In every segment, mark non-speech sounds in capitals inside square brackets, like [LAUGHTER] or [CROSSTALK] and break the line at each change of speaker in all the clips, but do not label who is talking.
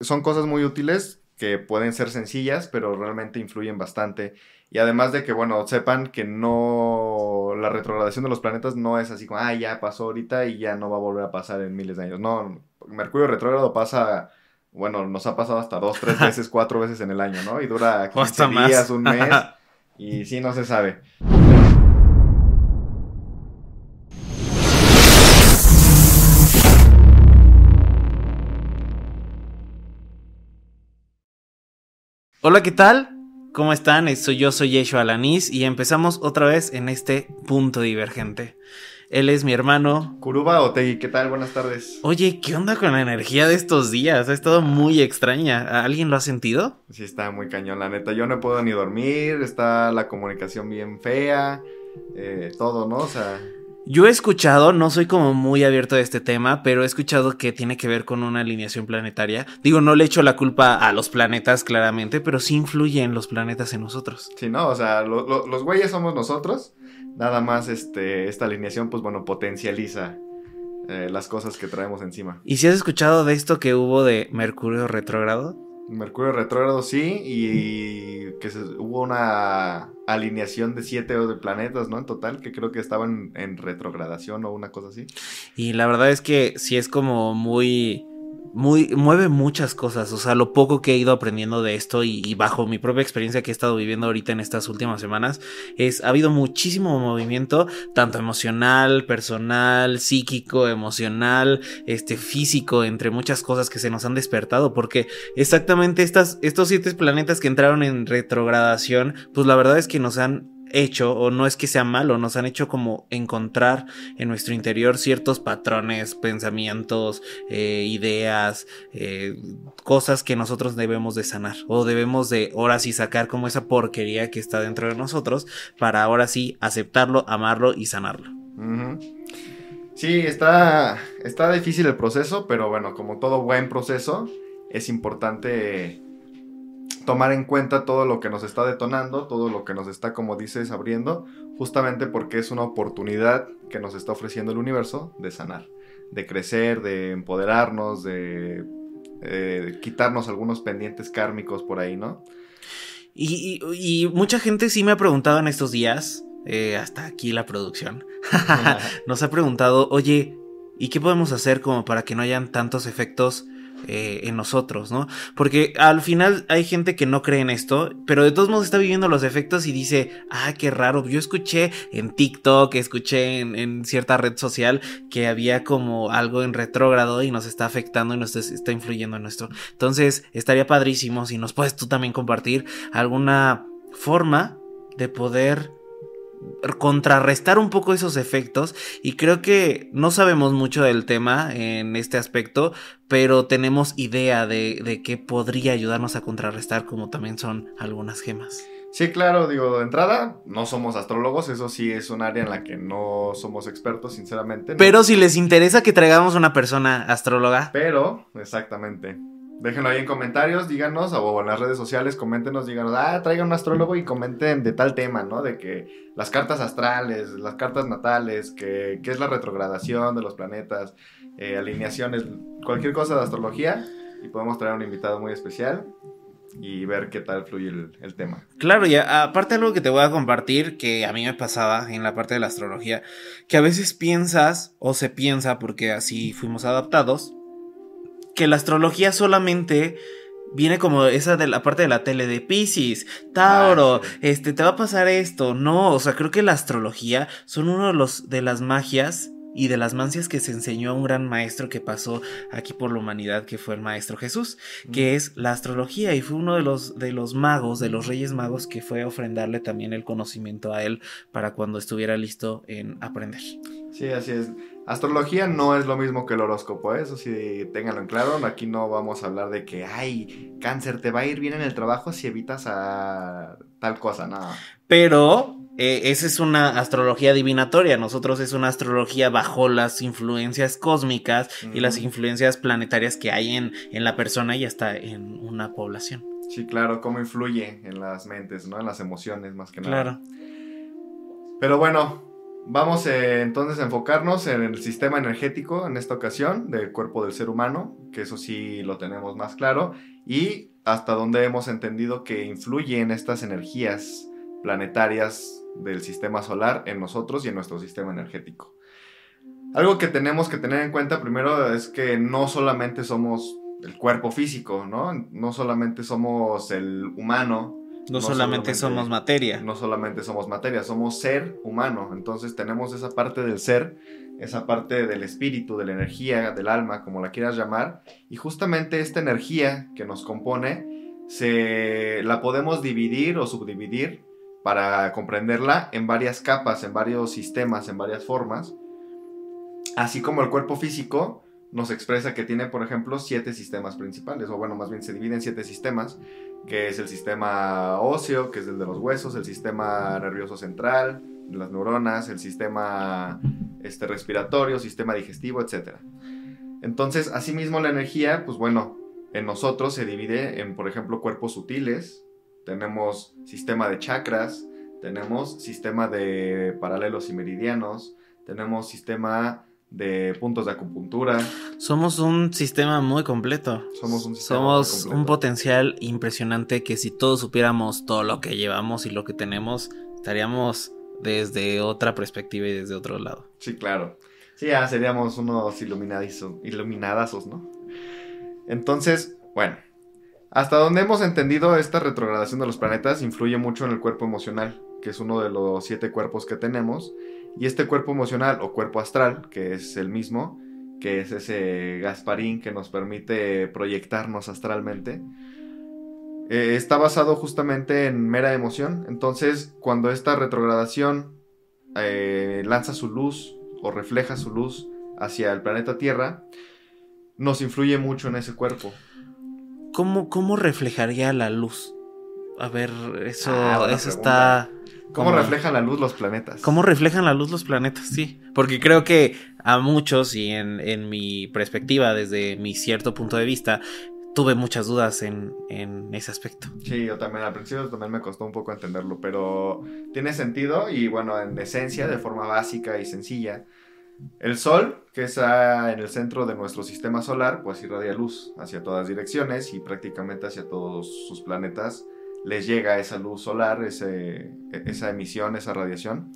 Son cosas muy útiles que pueden ser sencillas, pero realmente influyen bastante. Y además de que, bueno, sepan que no, la retrogradación de los planetas no es así como, ah, ya pasó ahorita y ya no va a volver a pasar en miles de años. No, Mercurio retrógrado pasa, bueno, nos ha pasado hasta dos, tres [LAUGHS] veces, cuatro veces en el año, ¿no? Y dura 15 días, un mes, [LAUGHS] y sí, no se sabe.
Hola, ¿qué tal? ¿Cómo están? Soy yo, soy Yeshua Alanis y empezamos otra vez en este punto divergente. Él es mi hermano.
Kuruba Otegi, ¿qué tal? Buenas tardes.
Oye, ¿qué onda con la energía de estos días? Ha estado muy extraña. ¿Alguien lo ha sentido?
Sí, está muy cañón, la neta. Yo no puedo ni dormir, está la comunicación bien fea, eh, todo, ¿no? O sea...
Yo he escuchado, no soy como muy abierto a este tema, pero he escuchado que tiene que ver con una alineación planetaria. Digo, no le echo la culpa a los planetas, claramente, pero sí influyen los planetas en nosotros.
Sí, no, o sea, los güeyes somos nosotros. Nada más este, esta alineación, pues bueno, potencializa eh, las cosas que traemos encima.
¿Y si has escuchado de esto que hubo de Mercurio retrógrado?
Mercurio retrógrado sí, y que hubo una alineación de siete de planetas, ¿no? En total, que creo que estaban en retrogradación o una cosa así.
Y la verdad es que sí es como muy muy, mueve muchas cosas, o sea, lo poco que he ido aprendiendo de esto y, bajo mi propia experiencia que he estado viviendo ahorita en estas últimas semanas, es, ha habido muchísimo movimiento, tanto emocional, personal, psíquico, emocional, este, físico, entre muchas cosas que se nos han despertado, porque exactamente estas, estos siete planetas que entraron en retrogradación, pues la verdad es que nos han hecho, o no es que sea malo, nos han hecho como encontrar en nuestro interior ciertos patrones, pensamientos, eh, ideas, eh, cosas que nosotros debemos de sanar, o debemos de ahora sí sacar como esa porquería que está dentro de nosotros, para ahora sí aceptarlo, amarlo y sanarlo.
Sí, está, está difícil el proceso, pero bueno, como todo buen proceso, es importante tomar en cuenta todo lo que nos está detonando, todo lo que nos está, como dices, abriendo, justamente porque es una oportunidad que nos está ofreciendo el universo de sanar, de crecer, de empoderarnos, de eh, quitarnos algunos pendientes kármicos por ahí, ¿no?
Y, mucha gente sí me ha preguntado en estos días, eh, hasta aquí la producción, [LAUGHS] nos ha preguntado, oye, ¿y qué podemos hacer como para que no hayan tantos efectos? Eh, en nosotros, ¿no? Porque al final hay gente que no cree en esto, pero de todos modos está viviendo los efectos y dice, ah, qué raro, yo escuché en TikTok, escuché en, cierta red social que había como algo en retrógrado y nos está afectando y nos está influyendo en nuestro. Entonces, estaría padrísimo si nos puedes tú también compartir alguna forma de poder contrarrestar un poco esos efectos y creo que no sabemos mucho del tema en este aspecto, pero tenemos idea de, de qué podría ayudarnos a contrarrestar como también son algunas gemas.
Sí, claro, digo, de entrada, no somos astrólogos, eso sí es un área en la que no somos expertos, sinceramente.
Pero si les interesa que traigamos una persona astróloga.
Pero, exactamente. Déjenlo ahí en comentarios, díganos, o en las redes sociales, coméntenos, díganos, ah, traigan un astrólogo y comenten de tal tema, ¿no? De que las cartas astrales, las cartas natales, que, es la retrogradación de los planetas, eh, alineaciones, cualquier cosa de astrología, y podemos traer un invitado muy especial y ver qué tal fluye el, tema.
Claro, y aparte algo que te voy a compartir que a mí me pasaba en la parte de la astrología, que a veces piensas o se piensa porque así fuimos adaptados, que la astrología solamente viene como esa de la parte de la tele de Pisces, Tauro, ah, este te va a pasar esto. No, o sea, creo que la astrología son uno de los de las magias y de las mancias que se enseñó a un gran maestro que pasó aquí por la humanidad, que fue el maestro Jesús, que es la astrología y fue uno de los de los magos, de los reyes magos que fue a ofrendarle también el conocimiento a él para cuando estuviera listo en aprender.
Sí, así es. Astrología no es lo mismo que el horóscopo, ¿eh? eso sí, ténganlo en claro. Aquí no vamos a hablar de que, ay, cáncer, te va a ir bien en el trabajo si evitas a tal cosa, no.
Pero eh, esa es una astrología divinatoria. Nosotros es una astrología bajo las influencias cósmicas y las influencias planetarias que hay en, en la persona y hasta en una población.
Sí, claro, cómo influye en las mentes, ¿no? En las emociones, más que nada. Claro. Pero bueno, Vamos eh, entonces a enfocarnos en el sistema energético en esta ocasión del cuerpo del ser humano, que eso sí lo tenemos más claro, y hasta donde hemos entendido que influyen estas energías planetarias del sistema solar en nosotros y en nuestro sistema energético. Algo que tenemos que tener en cuenta primero es que no solamente somos el cuerpo físico, ¿no? No solamente somos el humano.
No, solamente, somos materia.
No solamente somos materia, somos ser humano. Entonces tenemos esa parte del ser, esa parte del espíritu, de la energía, del alma, como la quieras llamar. Y justamente esta energía que nos compone, se, la podemos dividir o subdividir para comprenderla en varias capas, en varios sistemas, en varias formas. Así como el cuerpo físico nos expresa que tiene, por ejemplo, siete sistemas principales, o bueno, más bien se divide en siete sistemas, que es el sistema óseo, que es el de los huesos, el sistema nervioso central, las neuronas, el sistema este, respiratorio, sistema digestivo, etc. Entonces, asimismo la energía, pues bueno, en nosotros se divide en, por ejemplo, cuerpos sutiles, tenemos sistema de chakras, tenemos sistema de paralelos y meridianos, tenemos sistema de puntos de acupuntura.
Somos un sistema muy completo. Somos un Somos un potencial impresionante que si todos supiéramos todo lo que llevamos y lo que tenemos, estaríamos desde otra perspectiva y desde otro lado.
Sí, claro. Sí, ya seríamos unos iluminadazos, ¿no? Entonces, bueno, hasta donde hemos entendido, esta retrogradación de los planetas influye mucho en el cuerpo emocional, que es uno de los siete cuerpos que tenemos, y este cuerpo emocional o cuerpo astral, que es el mismo, que es ese Gasparín que nos permite proyectarnos astralmente, eh, está basado justamente en mera emoción. Entonces, cuando esta retrogradación eh, lanza su luz o refleja su luz hacia el planeta Tierra, nos influye mucho en ese cuerpo.
¿Cómo, cómo reflejaría la luz? A ver, eso, ah, eso está
¿Cómo reflejan la luz los planetas?
¿Cómo reflejan la luz los planetas? Sí. Porque creo que a muchos, y en, mi perspectiva, desde mi cierto punto de vista, tuve muchas dudas en, en, ese aspecto.
Sí, yo también al principio también me costó un poco entenderlo, pero tiene sentido y bueno, en esencia, de forma básica y sencilla, el Sol, que está en el centro de nuestro sistema solar, pues irradia luz hacia todas direcciones y prácticamente hacia todos sus planetas les llega esa luz solar, esa emisión, esa radiación.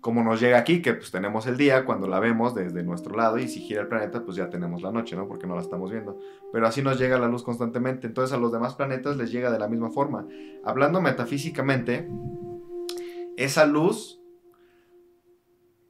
Como nos llega aquí, que pues tenemos el día cuando la vemos desde nuestro lado y si gira el planeta, pues ya tenemos la noche, ¿no? Porque no la estamos viendo. Pero así nos llega la luz constantemente. Entonces a los demás planetas les llega de la misma forma. Hablando metafísicamente, esa luz,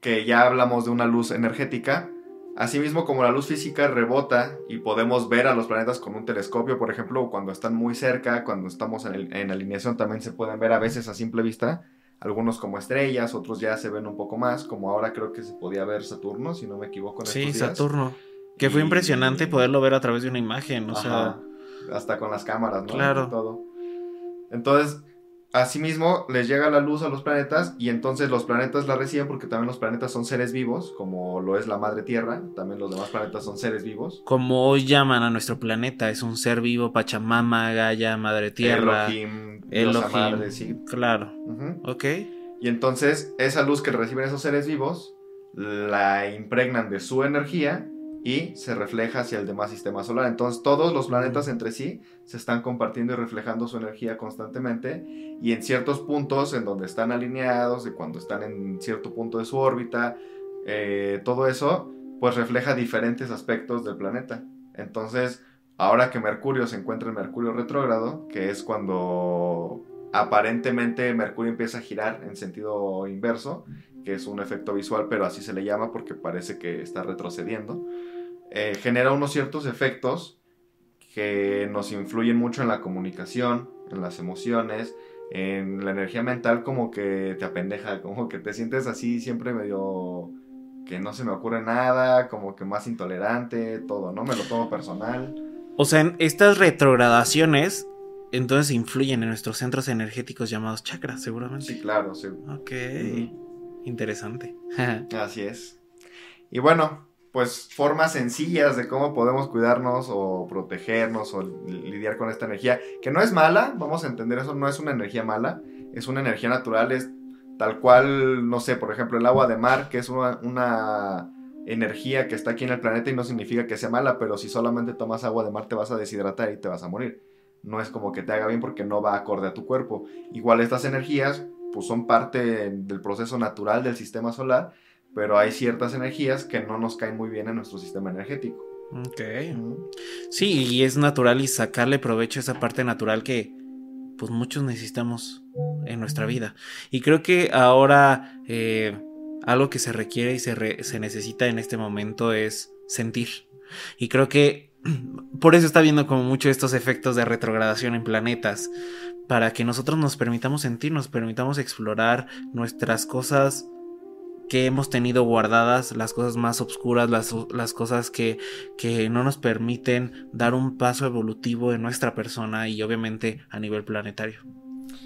que ya hablamos de una luz energética, Asimismo, como la luz física rebota y podemos ver a los planetas con un telescopio, por ejemplo, cuando están muy cerca, cuando estamos en, alineación, también se pueden ver a veces a simple vista, algunos como estrellas, otros ya se ven un poco más, como ahora creo que se podía ver Saturno, si no me equivoco. En
sí, Saturno. Que fue impresionante poderlo ver a través de una imagen, o sea...
Hasta con las cámaras, ¿no? Claro. todo. Entonces, Asimismo, les llega la luz a los planetas y entonces los planetas la reciben porque también los planetas son seres vivos, como lo es la Madre Tierra, también los demás planetas son seres vivos.
Como hoy llaman a nuestro planeta, es un ser vivo, Pachamama, Gaia, Madre Tierra. Elohim, Elohim. Madre, sí. Claro. Ok.
Y entonces esa luz que reciben esos seres vivos la impregnan de su energía y se refleja hacia el demás sistema solar. Entonces todos los planetas entre sí se están compartiendo y reflejando su energía constantemente y en ciertos puntos en donde están alineados, de cuando están en cierto punto de su órbita, eh, todo eso pues refleja diferentes aspectos del planeta. Entonces, ahora que Mercurio se encuentra en Mercurio retrógrado, que es cuando aparentemente Mercurio empieza a girar en sentido inverso, que es un efecto visual, pero así se le llama porque parece que está retrocediendo. Eh, genera unos ciertos efectos que nos influyen mucho en la comunicación, en las emociones, en la energía mental como que te apendeja, [LAUGHS] como que te sientes así siempre medio que no se me ocurre nada, como que más intolerante, todo, ¿no? Me lo tomo personal.
O sea, en estas retrogradaciones entonces influyen en nuestros centros energéticos llamados chakras, seguramente.
Sí, claro, sí.
Ok. Interesante. [LAUGHS]
Así es. Y bueno, pues formas sencillas de cómo podemos cuidarnos o protegernos o lidiar con esta energía, que no es mala, vamos a entender eso, no es una energía mala, es una energía natural, es tal cual, no sé, por ejemplo, el agua de mar, que es una, energía que está aquí en el planeta y no significa que sea mala, pero si solamente tomas agua de mar te vas a deshidratar y te vas a morir. No es como que te haga bien porque no va acorde a tu cuerpo. Igual estas energías pues son parte del proceso natural del sistema solar, pero hay ciertas energías que no nos caen muy bien en nuestro sistema energético.
Ok. Sí, y es natural y sacarle provecho a esa parte natural que pues muchos necesitamos en nuestra vida. Y creo que ahora eh, algo que se requiere y se, se necesita en este momento es sentir. Y creo que [CLEARS THROAT] por eso está viendo como mucho estos efectos de retrogradación en planetas, para que nosotros nos permitamos sentir, nos permitamos explorar nuestras cosas que hemos tenido guardadas, las cosas más oscuras, las, las cosas que, que, no nos permiten dar un paso evolutivo en nuestra persona y obviamente a nivel planetario.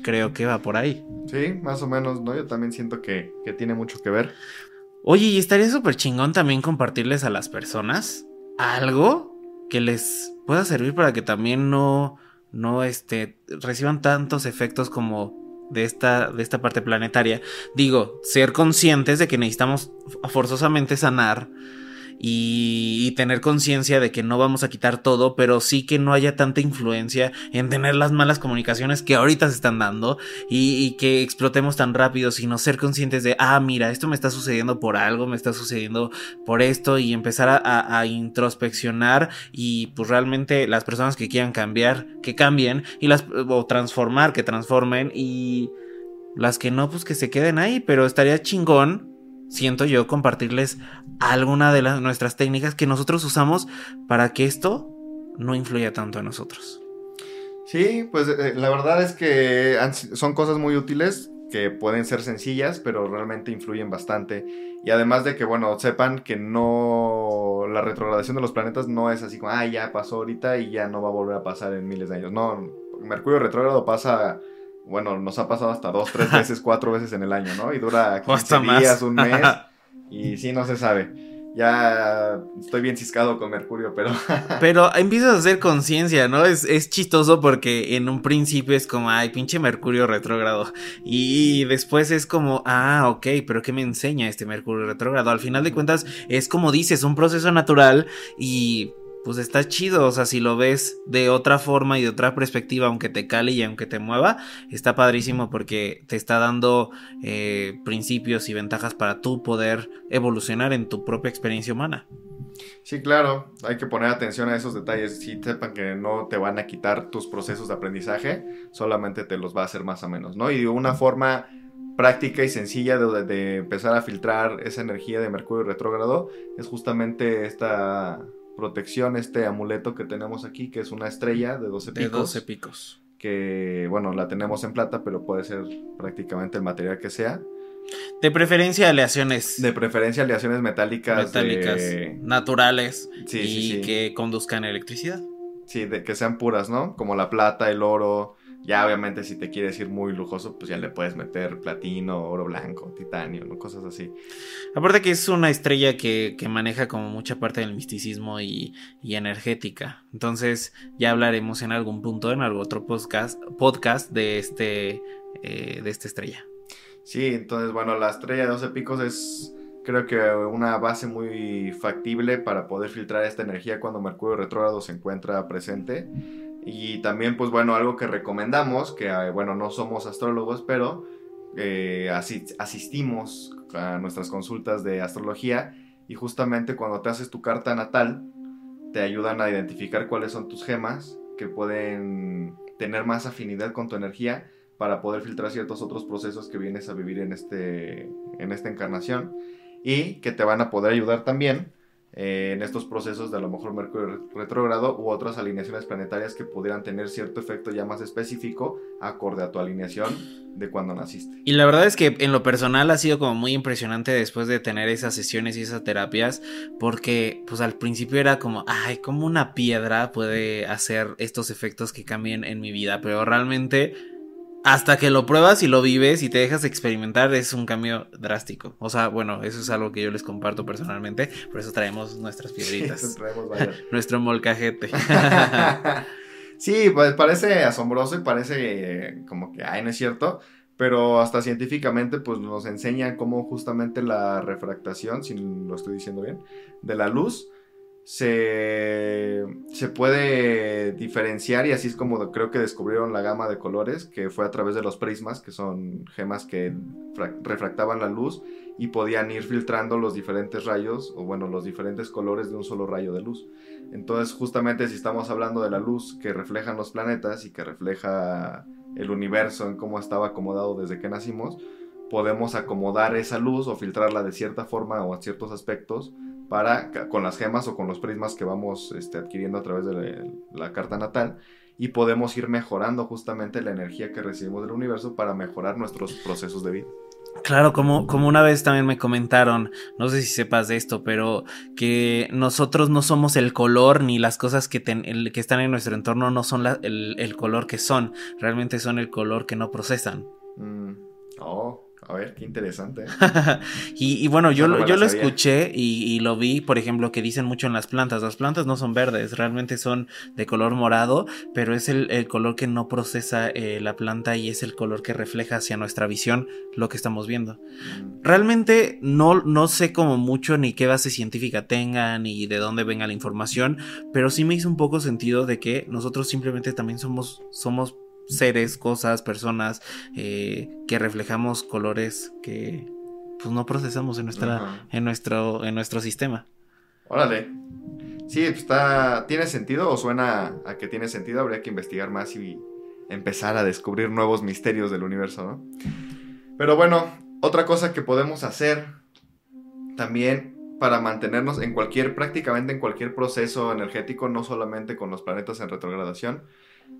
Creo que va por ahí.
Sí, más o menos, ¿no? Yo también siento que, que tiene mucho que ver.
Oye, y estaría súper chingón también compartirles a las personas algo que les pueda servir para que también no, no este, reciban tantos efectos como de esta, de esta parte planetaria. Digo, ser conscientes de que necesitamos forzosamente sanar y, tener conciencia de que no vamos a quitar todo, pero sí que no haya tanta influencia en tener las malas comunicaciones que ahorita se están dando y, que explotemos tan rápido, sino ser conscientes de, ah, mira, esto me está sucediendo por algo, me está sucediendo por esto y empezar a, a introspeccionar y pues realmente las personas que quieran cambiar, que cambien y las, o transformar, que transformen y las que no, pues que se queden ahí, pero estaría chingón siento yo, compartirles alguna de las, nuestras técnicas que nosotros usamos para que esto no influya tanto en nosotros.
Sí, pues eh, la verdad es que son cosas muy útiles que pueden ser sencillas, pero realmente influyen bastante. Y además de que, bueno, sepan que no, la retrogradación de los planetas no es así como, ah, ya pasó ahorita y ya no va a volver a pasar en miles de años. No, Mercurio retrógrado pasa bueno, nos ha pasado hasta dos, tres veces, cuatro veces en el año, ¿no? Y dura [LAUGHS] 15 días, un mes. y sí, no se sabe. Ya estoy bien ciscado con Mercurio, pero. [LAUGHS]
pero empiezas a hacer conciencia, ¿no? Es, es chistoso porque en un principio es como, ay, pinche Mercurio retrógrado. Y después es como, ah, ok, pero ¿qué me enseña este Mercurio retrógrado? Al final de cuentas, es como dices, un proceso natural y pues está chido, o sea, si lo ves de otra forma y de otra perspectiva, aunque te cale y aunque te mueva, está padrísimo porque te está dando eh, principios y ventajas para tú poder evolucionar en tu propia experiencia humana.
Sí, claro, hay que poner atención a esos detalles. Si sepan que no te van a quitar tus procesos de aprendizaje, solamente te los va a hacer más o menos, ¿no? Y una forma práctica y sencilla de empezar a filtrar esa energía de Mercurio retrógrado es justamente esta protección, este amuleto que tenemos aquí, que es una estrella de 12 picos.
De 12 picos.
Que, bueno, la tenemos en plata, pero puede ser prácticamente el material que sea.
De preferencia aleaciones.
De preferencia aleaciones metálicas.
Metálicas. Naturales. y que conduzcan electricidad.
Sí, de que sean puras, ¿no? Como la plata, el oro, ya obviamente si te quieres ir muy lujoso, pues ya le puedes meter platino, oro blanco, titanio, ¿no? Cosas así.
Aparte que es una estrella que, maneja como mucha parte del misticismo y, energética. Entonces ya hablaremos en algún punto, en algún otro podcast, podcast de, este, eh, de esta estrella.
Sí, entonces bueno, la estrella de 12 picos es creo que una base muy factible para poder filtrar esta energía cuando Mercurio retrógrado se encuentra presente. Y también, pues bueno, algo que recomendamos, que eh, bueno, no somos astrólogos, pero eh, asistimos a nuestras consultas de astrología y justamente cuando te haces tu carta natal, te ayudan a identificar cuáles son tus gemas que pueden tener más afinidad con tu energía para poder filtrar ciertos otros procesos que vienes a vivir en, este, en esta encarnación y que te van a poder ayudar también eh, en estos procesos de a lo mejor Mercurio retrógrado u otras alineaciones planetarias que pudieran tener cierto efecto ya más específico acorde a tu alineación de cuando naciste.
Y la verdad es que en lo personal ha sido como muy impresionante después de tener esas sesiones y esas terapias porque pues al principio era como, ay, como una piedra puede hacer estos efectos que cambien en mi vida, pero realmente hasta que lo pruebas y lo vives y te dejas experimentar es un cambio drástico. O sea, bueno, eso es algo que yo les comparto personalmente, por eso traemos nuestras piedritas. [LAUGHS] [LAUGHS] Nuestro molcajete. [LAUGHS]
sí, pues parece asombroso y parece como que, ay, no es cierto. pero hasta científicamente pues nos enseñan cómo justamente la refractación, si lo estoy diciendo bien, de la luz se, se puede diferenciar y así es como creo que descubrieron la gama de colores, que fue a través de los prismas, que son gemas que refractaban la luz y podían ir filtrando los diferentes rayos, o bueno, los diferentes colores de un solo rayo de luz. Entonces, justamente si estamos hablando de la luz que reflejan los planetas y que refleja el universo en cómo estaba acomodado desde que nacimos, podemos acomodar esa luz o filtrarla de cierta forma o a ciertos aspectos para con las gemas o con los prismas que vamos este, adquiriendo a través de la, carta natal y podemos ir mejorando justamente la energía que recibimos del universo para mejorar nuestros procesos de vida.
Claro, como, como una vez también me comentaron, no sé si sepas de esto, pero que nosotros no somos el color ni las cosas que, que están en nuestro entorno no son el, color que son, realmente son el color que no procesan.
Mm. Oh, a ver, qué interesante. [LAUGHS]
y, bueno, yo, lo, yo lo escuché y, lo vi, por ejemplo, que dicen mucho en las plantas. Las plantas no son verdes, realmente son de color morado, pero es el, color que no procesa eh, la planta y es el color que refleja hacia nuestra visión lo que estamos viendo. Mm. Realmente no, no sé como mucho ni qué base científica tenga ni de dónde venga la información, pero sí me hizo un poco sentido de que nosotros simplemente también somos, somos seres, cosas, personas eh, que reflejamos colores que pues no procesamos en nuestra en nuestro en nuestro sistema.
Órale. Sí, pues, está tiene sentido o suena a que tiene sentido, habría que investigar más y empezar a descubrir nuevos misterios del universo, ¿no? Pero bueno, otra cosa que podemos hacer también para mantenernos en cualquier, prácticamente en cualquier proceso energético, no solamente con los planetas en retrogradación,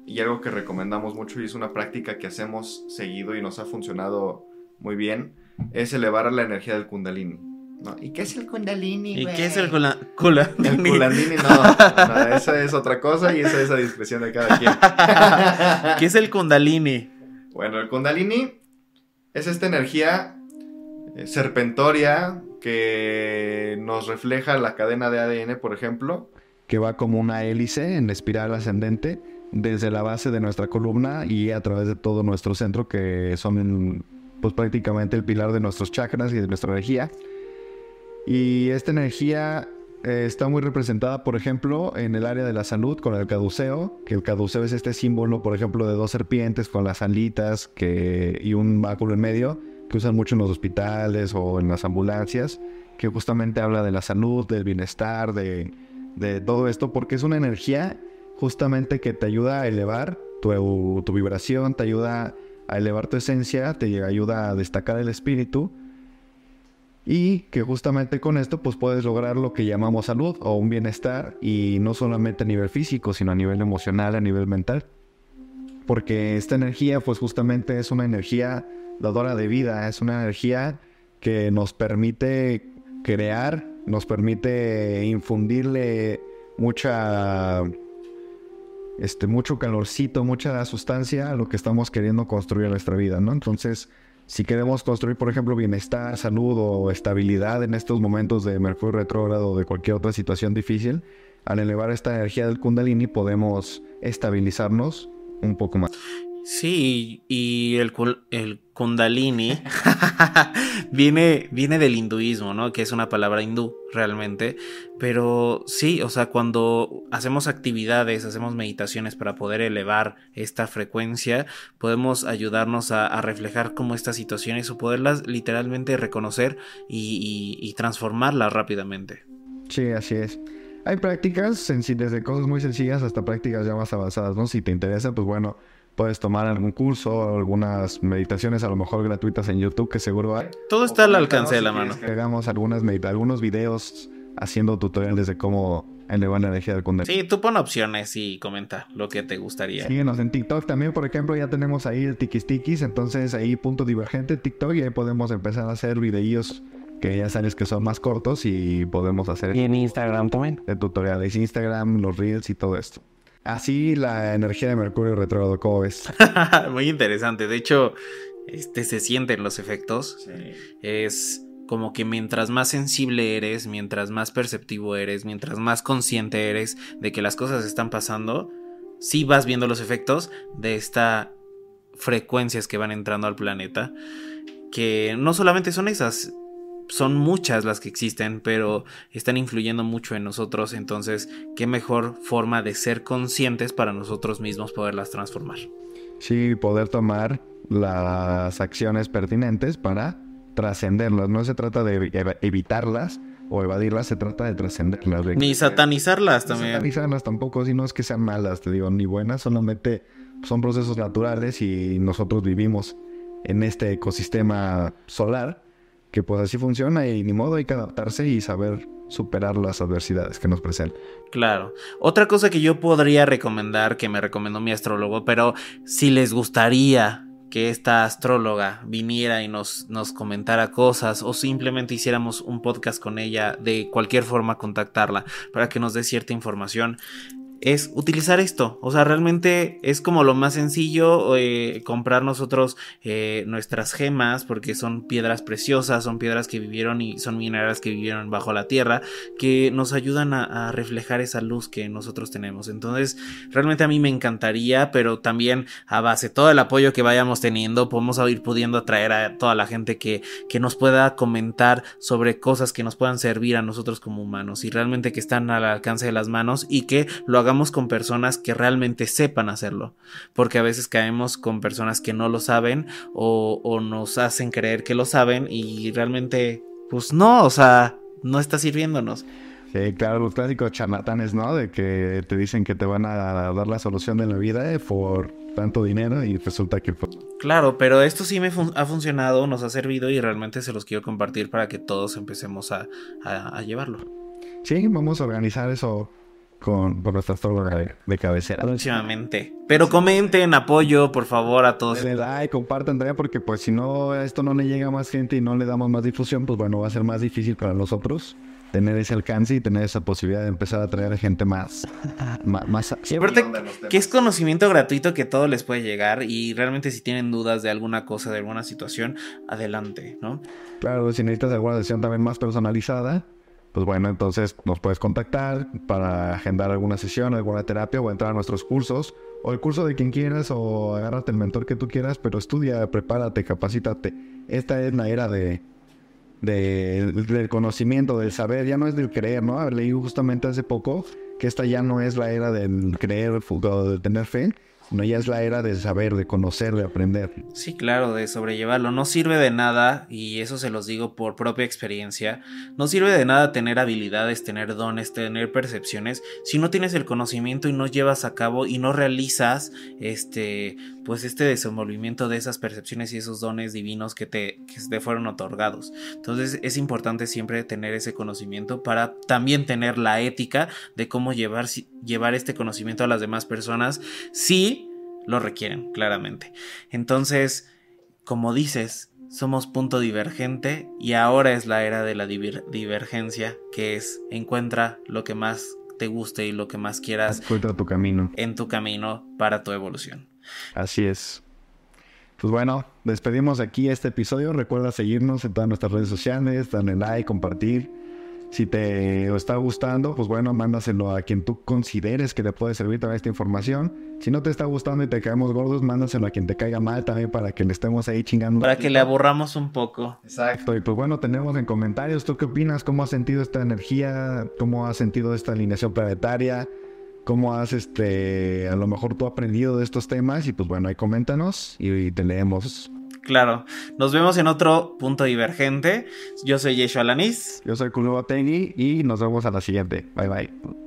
y algo que recomendamos mucho y es una práctica que hacemos seguido y nos ha funcionado muy bien, es elevar la energía del kundalini. ¿Y qué es el kundalini?
¿Y qué es el
kundalini? El kundalini no, [LAUGHS] esa es otra cosa y esa es a discreción de cada quien.
¿Qué es el kundalini?
Bueno, el kundalini es esta energía eh, serpentoria que nos refleja la cadena de ADN, por ejemplo. Que va como una hélice en espiral ascendente desde la base de nuestra columna y a través de todo nuestro centro, que son pues prácticamente el pilar de nuestros chakras y de nuestra energía. Y esta energía eh, está muy representada, por ejemplo, en el área de la salud con el caduceo, que el caduceo es este símbolo, por ejemplo, de dos serpientes con las alitas que, y un báculo en medio, que usan mucho en los hospitales o en las ambulancias, que justamente habla de la salud, del bienestar, de, de todo esto, porque es una energía justamente que te ayuda a elevar tu, tu vibración, te ayuda a elevar tu esencia, te ayuda a destacar el espíritu y que justamente con esto pues puedes lograr lo que llamamos salud o un bienestar y no solamente a nivel físico, sino a nivel emocional, a nivel mental. Porque esta energía pues justamente es una energía dadora de vida, es una energía que nos permite crear, nos permite infundirle mucha este, mucho calorcito, mucha sustancia a lo que estamos queriendo construir en nuestra vida, ¿no? Entonces, si queremos construir, por ejemplo, bienestar, salud o estabilidad en estos momentos de Mercurio retrógrado o de cualquier otra situación difícil, al elevar esta energía del Kundalini podemos estabilizarnos un poco más.
Sí, y el, el Kundalini [LAUGHS] viene, viene del hinduismo, ¿no? Que es una palabra hindú realmente. Pero sí, o sea, cuando hacemos actividades, hacemos meditaciones para poder elevar esta frecuencia, podemos ayudarnos a, reflejar como estas situaciones o poderlas literalmente reconocer y, y transformarlas rápidamente.
Sí, así es. Hay prácticas desde cosas muy sencillas hasta prácticas ya más avanzadas, ¿no? Si te interesa, pues bueno puedes tomar algún curso, algunas meditaciones a lo mejor gratuitas en YouTube, que seguro hay.
Todo está al alcance de la mano.
hagamos algunas algunos videos haciendo tutoriales de cómo elevar la energía del.
Sí, tú pon opciones y comenta lo que te gustaría.
Síguenos en TikTok también, por ejemplo, ya tenemos ahí el tikis entonces ahí punto divergente TikTok y ahí podemos empezar a hacer videillos que ya sabes que son más cortos y podemos hacer...
Y en Instagram también.
De tutoriales, Instagram, los reels y todo esto. Así la energía de Mercurio retrógrado, ¿cómo ves? [LAUGHS]
Muy interesante. De hecho, este se sienten los efectos. Es como que mientras más sensible eres, mientras más perceptivo eres, mientras más consciente eres de que las cosas están pasando, sí vas viendo los efectos de esta frecuencias que van entrando al planeta, que no solamente son esas, son muchas las que existen, pero están influyendo mucho en nosotros, entonces, ¿qué mejor forma de ser conscientes para nosotros mismos poderlas transformar?
Sí, poder tomar las acciones pertinentes para trascenderlas. No se trata de evitarlas o evadirlas, se trata de trascenderlas.
Ni satanizarlas también.
Satanizarlas tampoco, si no es que sean malas, te digo, ni buenas, solamente son procesos naturales y nosotros vivimos en este ecosistema solar que pues así funciona y ni modo hay que adaptarse y saber superar las adversidades que nos presentan.
Claro. Otra cosa que yo podría recomendar, que me recomendó mi astrólogo, pero si les gustaría que esta astróloga viniera y nos, nos comentara cosas o simplemente hiciéramos un podcast con ella, de cualquier forma contactarla para que nos dé cierta información, es utilizar esto. O sea, realmente es como lo más sencillo eh, comprar nosotros eh, nuestras gemas porque son piedras preciosas, son piedras que vivieron y son minerales que vivieron bajo la tierra que nos ayudan a, reflejar esa luz que nosotros tenemos. Entonces, realmente a mí me encantaría, pero también a base todo el apoyo que vayamos teniendo, podemos ir pudiendo atraer a toda la gente que, que nos pueda comentar sobre cosas que nos puedan servir a nosotros como humanos y realmente que están al alcance de las manos y que lo hagamos con personas que realmente sepan hacerlo, porque a veces caemos con personas que no lo saben o, nos hacen creer que lo saben y realmente, pues no, o sea, no está sirviéndonos.
Sí, claro, los clásicos charlatanes, ¿no? De que te dicen que te van a dar la solución de la vida eh, por tanto dinero y resulta que...
Claro, pero esto sí me ha funcionado, nos ha servido y realmente se los quiero compartir para que todos empecemos a, a llevarlo.
Sí, vamos a organizar eso con, con nuestra de, de, cabecera.
Próximamente. Pero comenten, apoyo, por favor, a todos.
Le da y compartan también, porque pues si no, esto no le llega a más gente y no le damos más difusión, pues bueno, va a ser más difícil para nosotros tener ese alcance y tener esa posibilidad de empezar a traer gente más [LAUGHS] más, más
que es conocimiento gratuito que todo les puede llegar y realmente si tienen dudas de alguna cosa de alguna situación adelante no
claro si necesitas alguna sesión también más personalizada pues bueno, entonces nos puedes contactar para agendar alguna sesión, alguna terapia o entrar a nuestros cursos o el curso de quien quieras o agárrate el mentor que tú quieras, pero estudia, prepárate, capacítate. Esta es la era de, del conocimiento, del saber, ya no es del creer, ¿no? Leí justamente hace poco que esta ya no es la era del creer o de tener fe, no, ya es la era de saber, de conocer, de aprender.
Sí, claro, de sobrellevarlo. No sirve de nada, y eso se los digo por propia experiencia, no sirve de nada tener habilidades, tener dones, tener percepciones, si no tienes el conocimiento y no llevas a cabo y no realizas este, pues este desenvolvimiento de esas percepciones y esos dones divinos que te, que te fueron otorgados. Entonces es importante siempre tener ese conocimiento para también tener la ética de cómo llevar, llevar este conocimiento a las demás personas. Sí, lo requieren, claramente. Entonces, como dices, somos punto divergente y ahora es la era de la divergencia, que es encuentra lo que más te guste y lo que más quieras.
Encuentra tu camino.
En tu camino para tu evolución.
Así es. Pues bueno, despedimos aquí este episodio. Recuerda seguirnos en todas nuestras redes sociales, darle like, compartir. Si te está gustando, pues bueno, mándaselo a quien tú consideres que le puede servir toda esta información. Si no te está gustando y te caemos gordos, mándaselo a quien te caiga mal también para que le estemos ahí chingando.
Para que le aburramos un poco.
Exacto. Y pues bueno, tenemos en comentarios, ¿tú qué opinas? ¿Cómo has sentido esta energía? ¿Cómo has sentido esta alineación planetaria? ¿Cómo has, este, a lo mejor tú aprendido de estos temas? Y pues bueno, ahí coméntanos y te leemos
Claro. Nos vemos en otro punto divergente. Yo soy Yeshua Alanis.
Yo soy Kuluba Tengi y nos vemos a la siguiente. Bye bye.